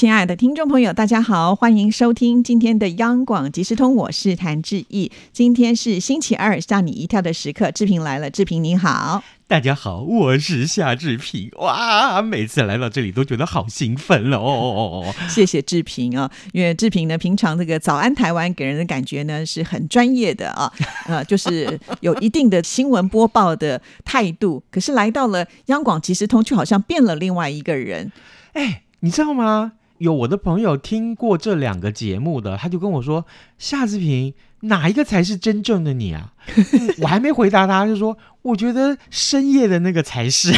亲爱的听众朋友，大家好，欢迎收听今天的央广即时通，我是谭志毅。今天是星期二，吓你一跳的时刻，志平来了，志平你好。大家好，我是夏志平。哇，每次来到这里都觉得好兴奋哦。谢谢志平啊，因为志平呢，平常这个早安台湾给人的感觉呢是很专业的啊，呃，就是有一定的新闻播报的态度。可是来到了央广即时通，却好像变了另外一个人。哎，你知道吗？有我的朋友听过这两个节目的，他就跟我说：“夏志平，哪一个才是真正的你啊？” 我还没回答他，就说：“我觉得深夜的那个才是。”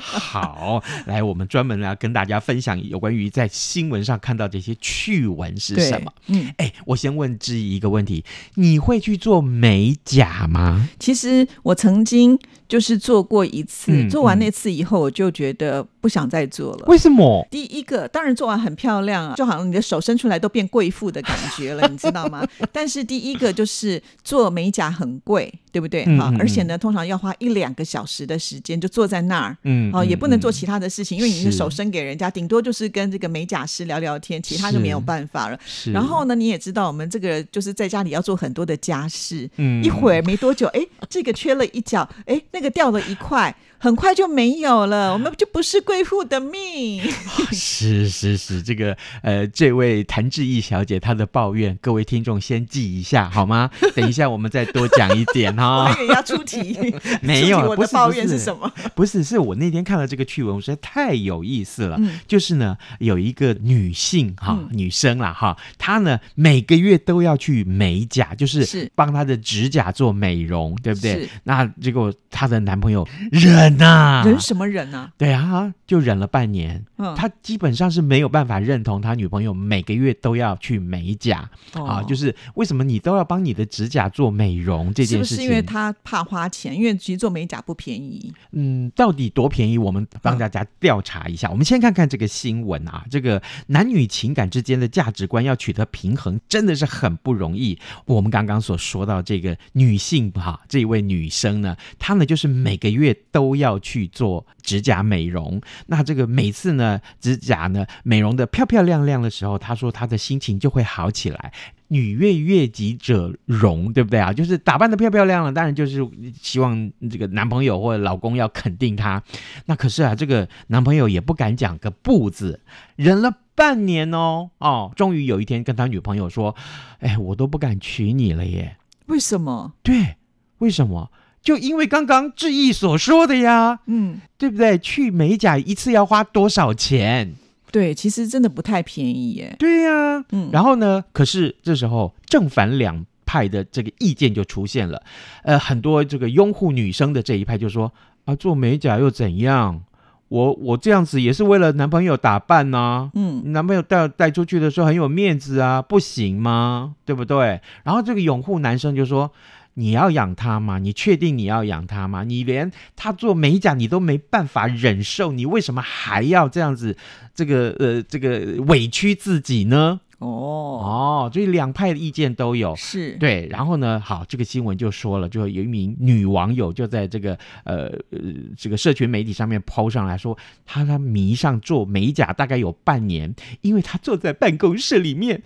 好，来，我们专门来跟大家分享有关于在新闻上看到这些趣闻是什么。嗯，哎，我先问志怡一个问题：你会去做美甲吗？其实我曾经就是做过一次，做完那次以后，我就觉得不想再做了。为什么？第一个，当然做完很漂亮啊，就好像你的手伸出来都变贵妇的感觉了，你知道吗？但是第一个就是做美甲很贵，对不对？好，而且呢，通常要花一两个小时的时间，就坐在那儿，嗯，哦，也不能做其他的事情，因为你是手伸给人家，顶多就是跟这个美甲师聊聊天，其他就没有办法了。然后呢，你也知道，我们这个就是在家里要做很多的家事，嗯，一会儿没多久，哎，这个缺了一角，哎，那个掉了一块。很快就没有了，我们就不是贵妇的命。是是是，这个呃，这位谭志毅小姐她的抱怨，各位听众先记一下好吗？等一下我们再多讲一点哈。我以为要出题，没有，我的抱怨是什么？不是，是我那天看了这个趣闻，我实在太有意思了。就是呢，有一个女性哈，女生啦哈，她呢每个月都要去美甲，就是帮她的指甲做美容，对不对？那结果她的男朋友忍。忍呐，忍什么忍呢？对啊，就忍了半年。嗯他基本上是没有办法认同他女朋友每个月都要去美甲啊，就是为什么你都要帮你的指甲做美容这件事情？是因为他怕花钱？因为其实做美甲不便宜。嗯，到底多便宜？我们帮大家调查一下。我们先看看这个新闻啊，这个男女情感之间的价值观要取得平衡，真的是很不容易。我们刚刚所说到这个女性哈，这一位女生呢，她呢就是每个月都要。要去做指甲美容，那这个每次呢，指甲呢美容的漂漂亮亮的时候，他说他的心情就会好起来。女悦悦己者容，对不对啊？就是打扮的漂漂亮亮，当然就是希望这个男朋友或者老公要肯定她。那可是啊，这个男朋友也不敢讲个不字，忍了半年哦哦，终于有一天跟他女朋友说：“哎，我都不敢娶你了耶。”为什么？对，为什么？就因为刚刚志毅所说的呀，嗯，对不对？去美甲一次要花多少钱？对，其实真的不太便宜耶。对呀，嗯，然后呢？可是这时候正反两派的这个意见就出现了。呃，很多这个拥护女生的这一派就说啊，做美甲又怎样？我我这样子也是为了男朋友打扮呐，嗯，男朋友带带出去的时候很有面子啊，不行吗？对不对？然后这个拥护男生就说。你要养他吗？你确定你要养他吗？你连他做美甲你都没办法忍受，你为什么还要这样子？这个呃，这个委屈自己呢？哦哦，所以两派的意见都有，是对。然后呢，好，这个新闻就说了，就有一名女网友就在这个呃呃这个社群媒体上面抛上来说，她她迷上做美甲大概有半年，因为她坐在办公室里面。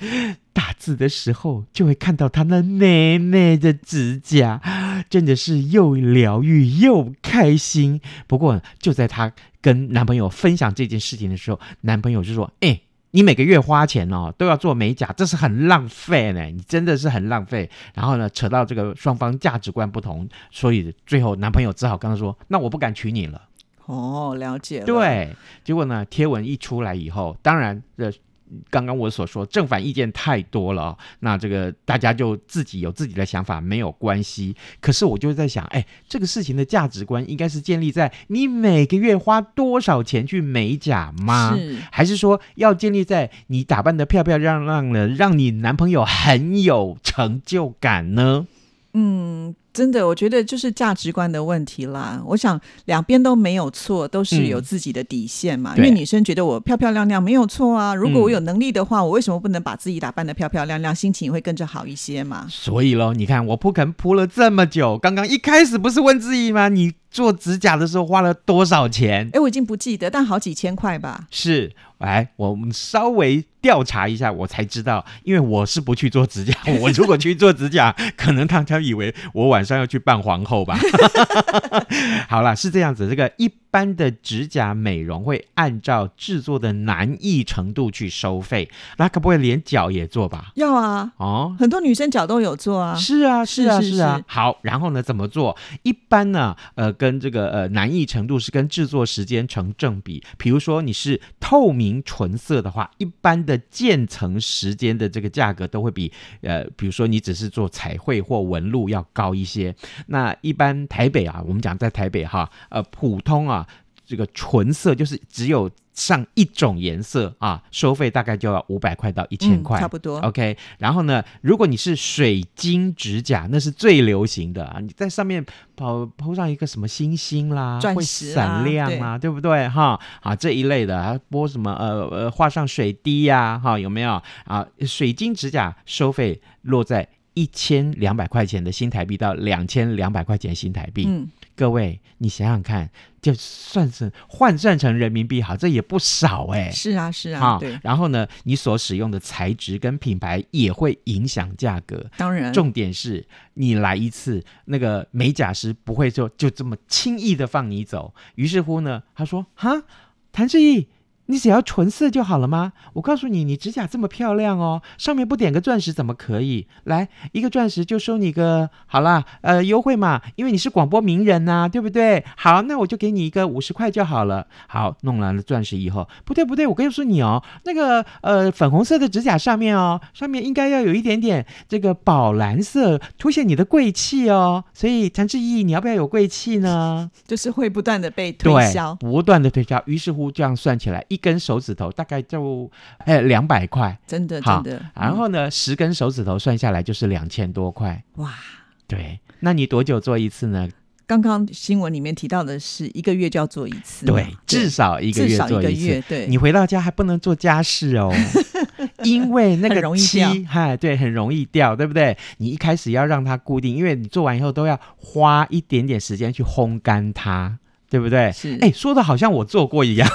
打字的时候，就会看到她那美美的指甲，真的是又疗愈又开心。不过，就在她跟男朋友分享这件事情的时候，男朋友就说：“哎，你每个月花钱哦，都要做美甲，这是很浪费呢，你真的是很浪费。”然后呢，扯到这个双方价值观不同，所以最后男朋友只好跟她说：“那我不敢娶你了。”哦，了解了。对，结果呢，贴文一出来以后，当然这。刚刚我所说正反意见太多了，那这个大家就自己有自己的想法没有关系。可是我就在想，哎，这个事情的价值观应该是建立在你每个月花多少钱去美甲吗？是，还是说要建立在你打扮的漂漂亮亮的，让你男朋友很有成就感呢？嗯。真的，我觉得就是价值观的问题啦。我想两边都没有错，都是有自己的底线嘛。因为女生觉得我漂漂亮亮没有错啊，如果我有能力的话，我为什么不能把自己打扮的漂漂亮亮，心情也会跟着好一些嘛？所以喽，你看我铺肯铺了这么久，刚刚一开始不是问自己吗？你做指甲的时候花了多少钱？哎，我已经不记得，但好几千块吧。是，哎，我们稍微调查一下，我才知道，因为我是不去做指甲，我如果去做指甲，可能大家以为我晚上要去扮皇后吧。好啦，是这样子，这个一般的指甲美容会按照制作的难易程度去收费，那可不可以连脚也做吧？要啊，哦，很多女生脚都有做啊。是啊，是啊，是是啊。好，然后呢，怎么做？一般呢，呃，跟这个呃难易程度是跟制作时间成正比。比如说你是透明纯色的话，一般的渐层时间的这个价格都会比呃，比如说你只是做彩绘或纹路要高一些。那一般台北啊，我们讲在台北哈，呃，普通啊。这个纯色就是只有上一种颜色啊，收费大概就要五百块到一千嗯块、差不多 OK，然后呢，如果你是水晶指甲，那是最流行的啊！你在上面抛抛上一个什么星星啦，会钻石啊闪亮啊，对不对？哈啊这一类的，还播什么呃呃画上水滴呀、哈有没有啊？水晶指甲收费落在一千两百块钱的新台币到两千两百块钱新台币。嗯，各位，你想想看，就算是换算成人民币，好，这也不少哎、是啊，是啊，好对，然后呢，你所使用的材质跟品牌也会影响价格。当然，重点是你来一次，那个美甲师不会就就这么轻易的放你走。于是乎呢，他说：“哈，谭志毅，你只要纯色就好了吗？我告诉你，你指甲这么漂亮哦，上面不点个钻石怎么可以？来一个钻石就收你个好啦，呃，优惠嘛，因为你是广播名人呐、对不对？好，那我就给你一个五十块就好了。好，弄完了钻石以后，不对不对，我告诉你哦，那个呃粉红色的指甲上面哦，上面应该要有一点点这个宝蓝色，凸显你的贵气哦。所以谭志毅，你要不要有贵气呢？就是会不断的被推，销。不断的推销。于是乎，这样算起来，一根手指头大概就哎两百块。真的真的，然后呢，十根手指头算下来就是两千多块。嗯哇，对，那你多久做一次呢？刚刚新闻里面提到的是一个月就要做一次，对，至少一个月做一次。个月，对，你回到家还不能做家事哦，因为那个漆容易掉，嗨，对，很容易掉，对不对？你一开始要让它固定，因为你做完以后都要花一点点时间去烘干它，对不对？是哎，说的好像我做过一样。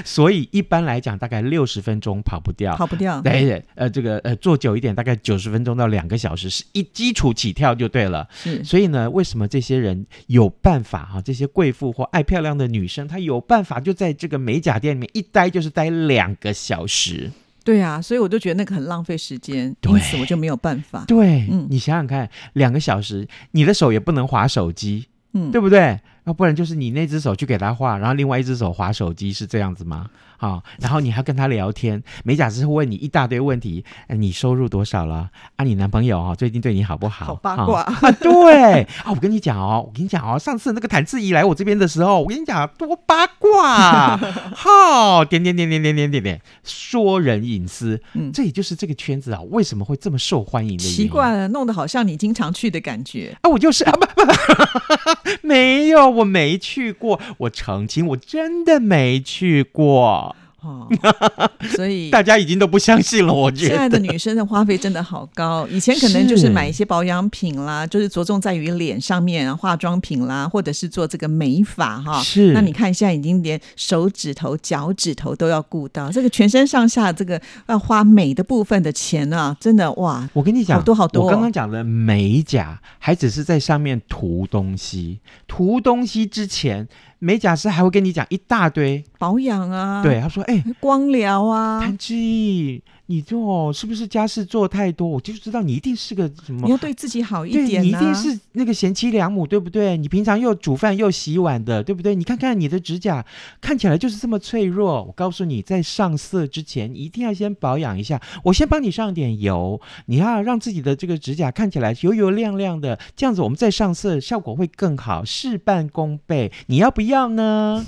所以一般来讲，大概六十分钟跑不掉。跑不掉，对对，呃，这个呃，坐久一点，大概九十分钟到两个小时，是一基础起跳就对了。是所以呢，为什么这些人有办法哈、这些贵妇或爱漂亮的女生，她有办法就在这个美甲店里面一待就是待两个小时。对啊，所以我就觉得那个很浪费时间，因此我就没有办法。对，嗯你想想看，两个小时，你的手也不能划手机，嗯，对不对？要不然就是你那只手去给他画，然后另外一只手划手机，是这样子吗？好、然后你还要跟他聊天，美甲师会问你一大堆问题，哎，你收入多少了？啊，你男朋友哦，最近对你好不好？好八卦啊啊！对啊，我跟你讲哦，我跟你讲哦，上次那个谭志怡来我这边的时候，我跟你讲多八卦，好、点点点点点点点点，说人隐私，嗯这也就是这个圈子啊，为什么会这么受欢迎的原因。奇怪了，弄得好像你经常去的感觉。啊，我就是啊，不不不，没有，我没去过，我澄清，我真的没去过，哦，所以大家已经都不相信了，我觉得现在的。女生的花费真的好高，以前可能就是是买一些保养品啦，就是着重在于脸上面啊，化妆品啦，或者是做这个美发哈。是那你看现在已经连手指头、脚趾头都要顾到，这个全身上下这个要花美的部分的钱啊，真的哇，我跟你讲，好多好多哦我刚刚讲的美甲，还只是在上面涂东西，涂东西之前，美甲师还会跟你讲一大堆。保养啊，对，，他说：“哎、光疗啊，谭志毅，你做是不是家事做太多？我就知道你一定是个什么你要对自己好一点、啊，你一定是那个贤妻良母，对不对？你平常又煮饭又洗碗的，对不对？你看看你的指甲，看起来就是这么脆弱。我告诉你，在上色之前一定要先保养一下。我先帮你上点油，你要让自己的这个指甲看起来油油亮亮的，这样子我们再上色效果会更好，事半功倍。你要不要呢？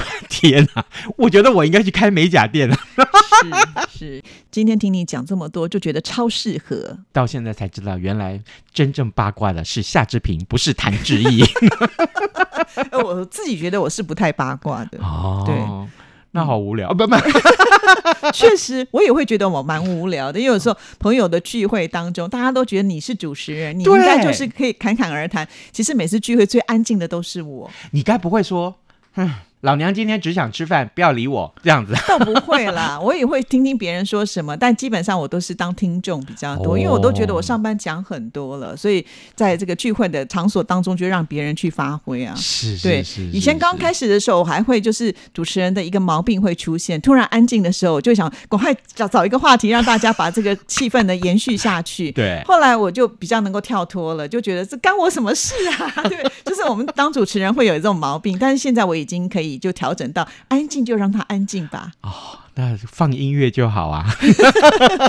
天哪！我觉得我应该去开美甲店了。是是，今天听你讲这么多，就觉得超适合。到现在才知道，原来真正八卦的是夏志平，不是谭志毅。呃我自己觉得我是不太八卦的，哦，对，那好无聊。哦不不，确实我也会觉得我蛮无聊的，因为有时候朋友的聚会当中，大家都觉得你是主持人，你应对该就是可以侃侃而谈。其实每次聚会最安静的都是我，你该不会说，哼，老娘今天只想吃饭，不要理我这样子？倒不会啦，我也会听听别人说什么，但基本上我都是当听众比较多，哦因为我都觉得我上班讲很多了，所以在这个聚会的场所当中，就让别人去发挥啊。是对是是，以前刚开始的时候，我还会就是主持人的一个毛病会出现，突然安静的时候，我就想赶快找找一个话题，让大家把这个气氛呢延续下去。对后来我就比较能够跳脱了，就觉得这干我什么事啊？对，就是我们当主持人会有这种毛病，但是现在我已经可以就调整到安静就让它安静吧。哦那放音乐就好啊。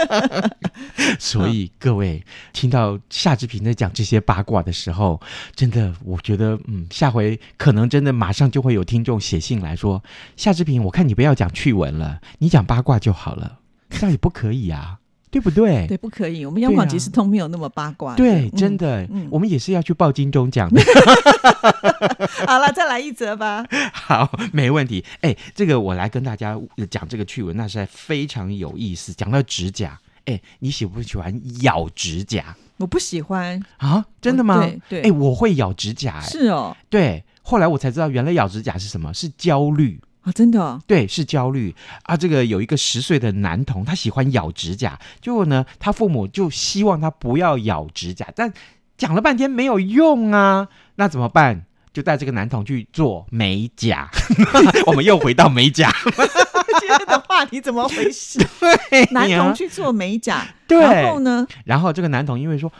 所以各位听到夏志平在讲这些八卦的时候，真的，我觉得，嗯，下回可能真的马上就会有听众写信来说，夏志平，我看你不要讲趣闻了，你讲八卦就好了，这样也不可以啊，对不对？对，不可以，我们央广对啊即时通没有那么八卦。对，嗯真的，嗯我们也是要去报金钟奖的。好了，再来一则吧。好，没问题。哎，这个我来跟大家呃讲这个趣闻，那实在非常有意思。讲到指甲，哎，你喜不喜欢咬指甲我不喜欢，啊？真的吗？对对哎，我会咬指甲，哎，是哦，对。后来我才知道，原来咬指甲是什么？是焦虑。啊，真的哦、对，是焦虑啊！这个有一个十岁的男童，他喜欢咬指甲，结果呢，他父母就希望他不要咬指甲，但讲了半天没有用啊，那怎么办？就带这个男童去做美甲。我们又回到美甲，今天的话题怎么回事？对男童去做美甲，对然后呢？然后这个男童因为说：“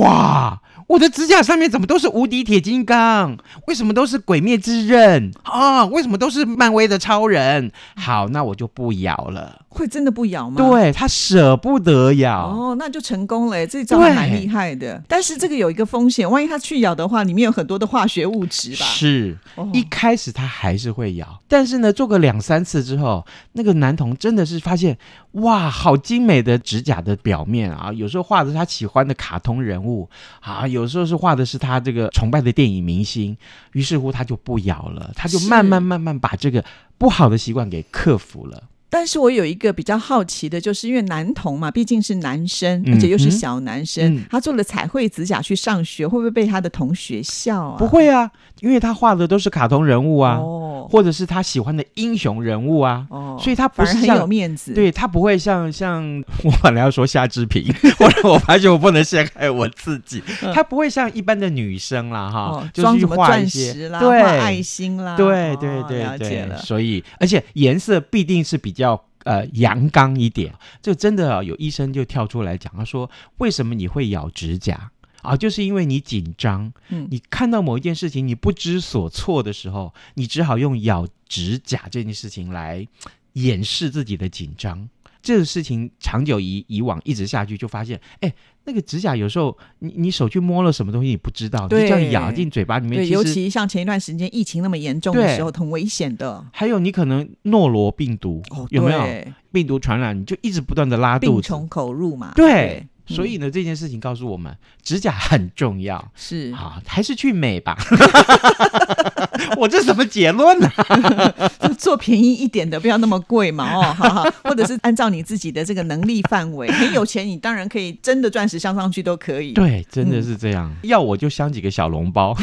哇，我的指甲上面怎么都是无敌铁金刚？为什么都是鬼灭之刃啊？为什么都是漫威的超人？好，那我就不咬了。会真的不咬吗？。对他舍不得咬。哦，那就成功了耶，这招还蛮厉害的。但是这个有一个风险，万一他去咬的话，里面有很多的化学物质吧？是哦一开始他还是会咬，但是呢，做个两三次之后，那个男童真的是发现，哇，好精美的指甲的表面啊！有时候画的是他喜欢的卡通人物啊，有时候是画的是他这个崇拜的电影明星，于是乎他就不咬了，他就慢慢慢慢把这个不好的习惯给克服了。但是我有一个比较好奇的，就是因为男童嘛，毕竟是男生，嗯而且又是小男生，嗯他做了彩绘指甲去上学，会不会被他的同学笑啊？不会啊，因为他画的都是卡通人物啊，哦或者是他喜欢的英雄人物啊，哦，所以他不是很有面子。，对他不会像像我本来要说夏志平，后 来我发现我不能陷害我自己，他不会像一般的女生啦哈，就是去装什么钻画一些石啦，对画爱心啦，对对对哦了解对，了。所以而且颜色必定是比较。呃，阳刚一点，就真的啊，有医生就跳出来讲，他说为什么你会咬指甲啊？就是因为你紧张，嗯你看到某一件事情你不知所措的时候，你只好用咬指甲这件事情来掩饰自己的紧张。这个事情长久以以往一直下去，就发现，哎，那个指甲有时候你你手去摸了什么东西，你不知道，你这样咬进嘴巴里面，对，尤其像前一段时间疫情那么严重的时候，很危险的。还有你可能诺罗病毒、哦，有没有病毒传染，你就一直不断的拉肚子。病从口入嘛？对，嗯所以呢，这件事情告诉我们，指甲很重要是啊，还是去美吧。我这什么结论呢、就 做便宜一点的，不要那么贵嘛，哦，好好，或者是按照你自己的这个能力范围，很有钱，你当然可以真的钻石镶上去都可以。对，真的是这样。要我就镶几个小笼包。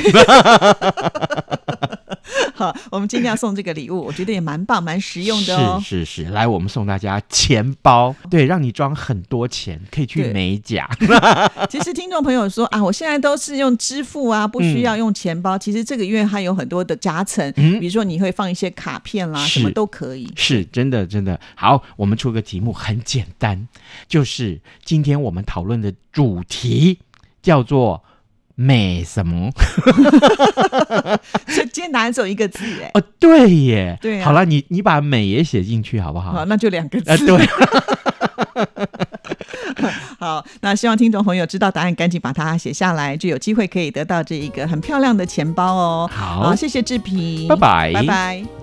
好，我们今天要送这个礼物，我觉得也蛮棒、蛮实用的哦。是是是，来，我们送大家钱包，对，让你装很多钱，可以去美甲。其实听众朋友说啊，我现在都是用支付啊，不需要用钱包。其实这个因为它有很多的夹层，嗯比如说你会放一些卡片啦，什么都可以。是真的，真的好。我们出个题目很简单，就是今天我们讨论的主题叫做美什么？所以今天答案只有一个字，哎，哦，对耶，对啊好了，你你把美也写进去好不好？好，那就两个呃，字。对，好，那希望听众朋友知道答案，赶紧把它写下来，就有机会可以得到这一个很漂亮的钱包哦。好谢谢志平，拜拜拜拜。